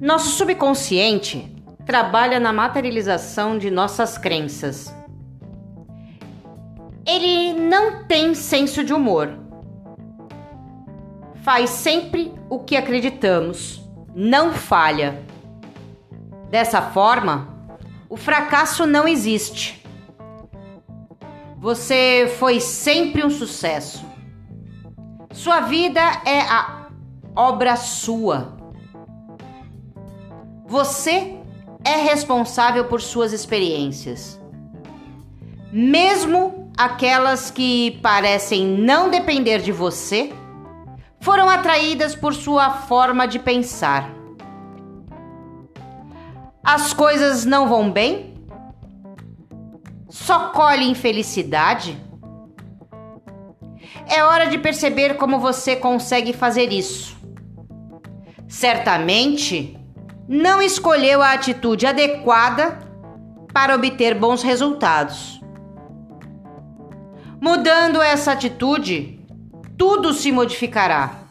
Nosso subconsciente trabalha na materialização de nossas crenças. Ele não tem senso de humor. Faz sempre o que acreditamos, não falha. Dessa forma, o fracasso não existe. Você foi sempre um sucesso. Sua vida é a obra sua. Você é responsável por suas experiências. Mesmo aquelas que parecem não depender de você, foram atraídas por sua forma de pensar. As coisas não vão bem? Só colhe infelicidade? É hora de perceber como você consegue fazer isso. Certamente, não escolheu a atitude adequada para obter bons resultados. Mudando essa atitude, tudo se modificará.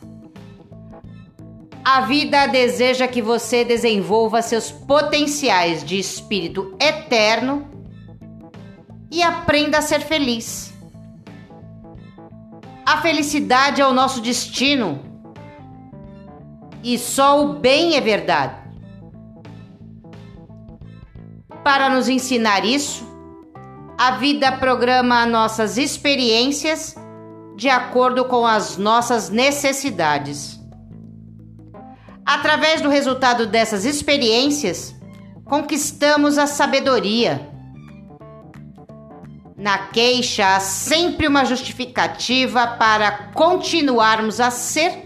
A vida deseja que você desenvolva seus potenciais de espírito eterno e aprenda a ser feliz. A felicidade é o nosso destino e só o bem é verdade. Para nos ensinar isso, a vida programa nossas experiências de acordo com as nossas necessidades. Através do resultado dessas experiências, conquistamos a sabedoria. Na queixa há sempre uma justificativa para continuarmos a ser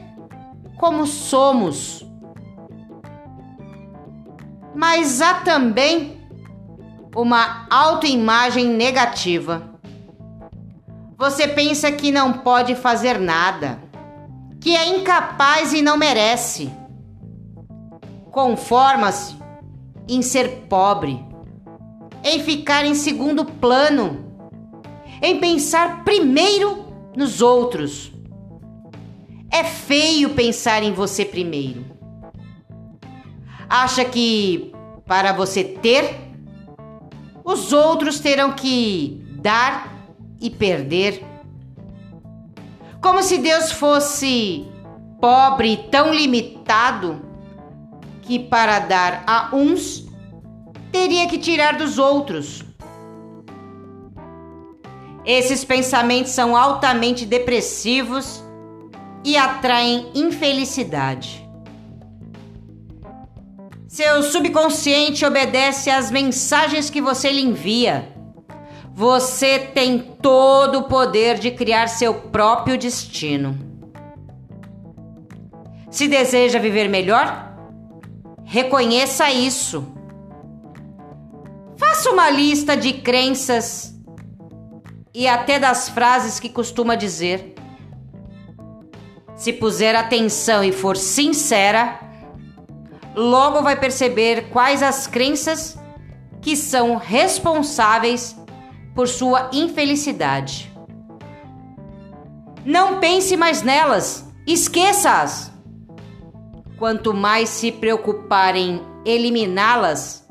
como somos. Mas há também uma autoimagem negativa. Você pensa que não pode fazer nada, que é incapaz e não merece. Conforma-se em ser pobre, em ficar em segundo plano, em pensar primeiro nos outros. É feio pensar em você primeiro. Acha que para você ter os outros terão que dar e perder. Como se Deus fosse pobre e tão limitado que para dar a uns teria que tirar dos outros. Esses pensamentos são altamente depressivos e atraem infelicidade. Seu subconsciente obedece às mensagens que você lhe envia. Você tem todo o poder de criar seu próprio destino. Se deseja viver melhor, reconheça isso. Faça uma lista de crenças e até das frases que costuma dizer. Se puser atenção e for sincera, logo vai perceber quais as crenças que são responsáveis por sua infelicidade. Não pense mais nelas, esqueça-as. Quanto mais se preocupar em eliminá-las,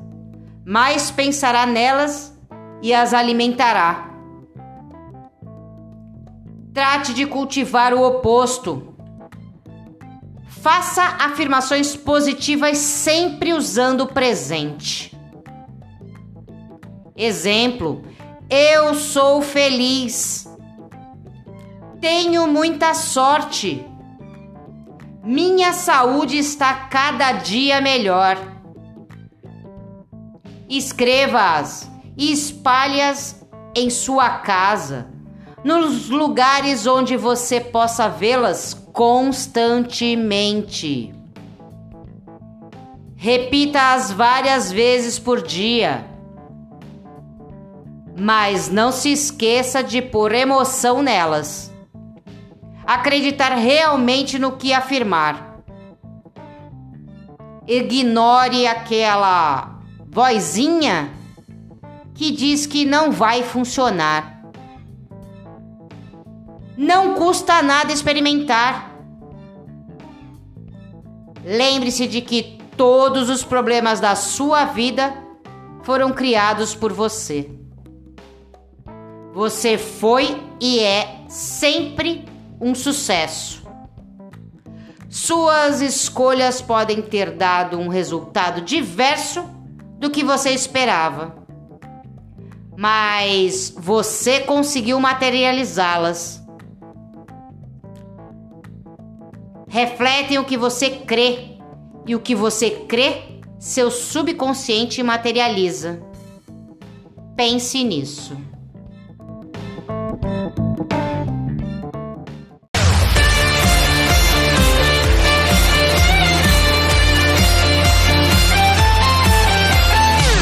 mais pensará nelas e as alimentará. Trate de cultivar o oposto Faça afirmações positivas sempre usando o presente. Exemplo: Eu sou feliz. Tenho muita sorte. Minha saúde está cada dia melhor. Escreva-as e espalhe-as em sua casa, nos lugares onde você possa vê-las constantemente. Repita-as várias vezes por dia. Mas não se esqueça de pôr emoção nelas. Acreditar realmente no que afirmar. Ignore aquela vozinha que diz que não vai funcionar. Não custa nada experimentar. Lembre-se de que todos os problemas da sua vida foram criados por você. Você foi e é sempre um sucesso. Suas escolhas podem ter dado um resultado diverso do que você esperava, mas você conseguiu materializá-las. Refletem o que você crê, e o que você crê, seu subconsciente materializa. Pense nisso.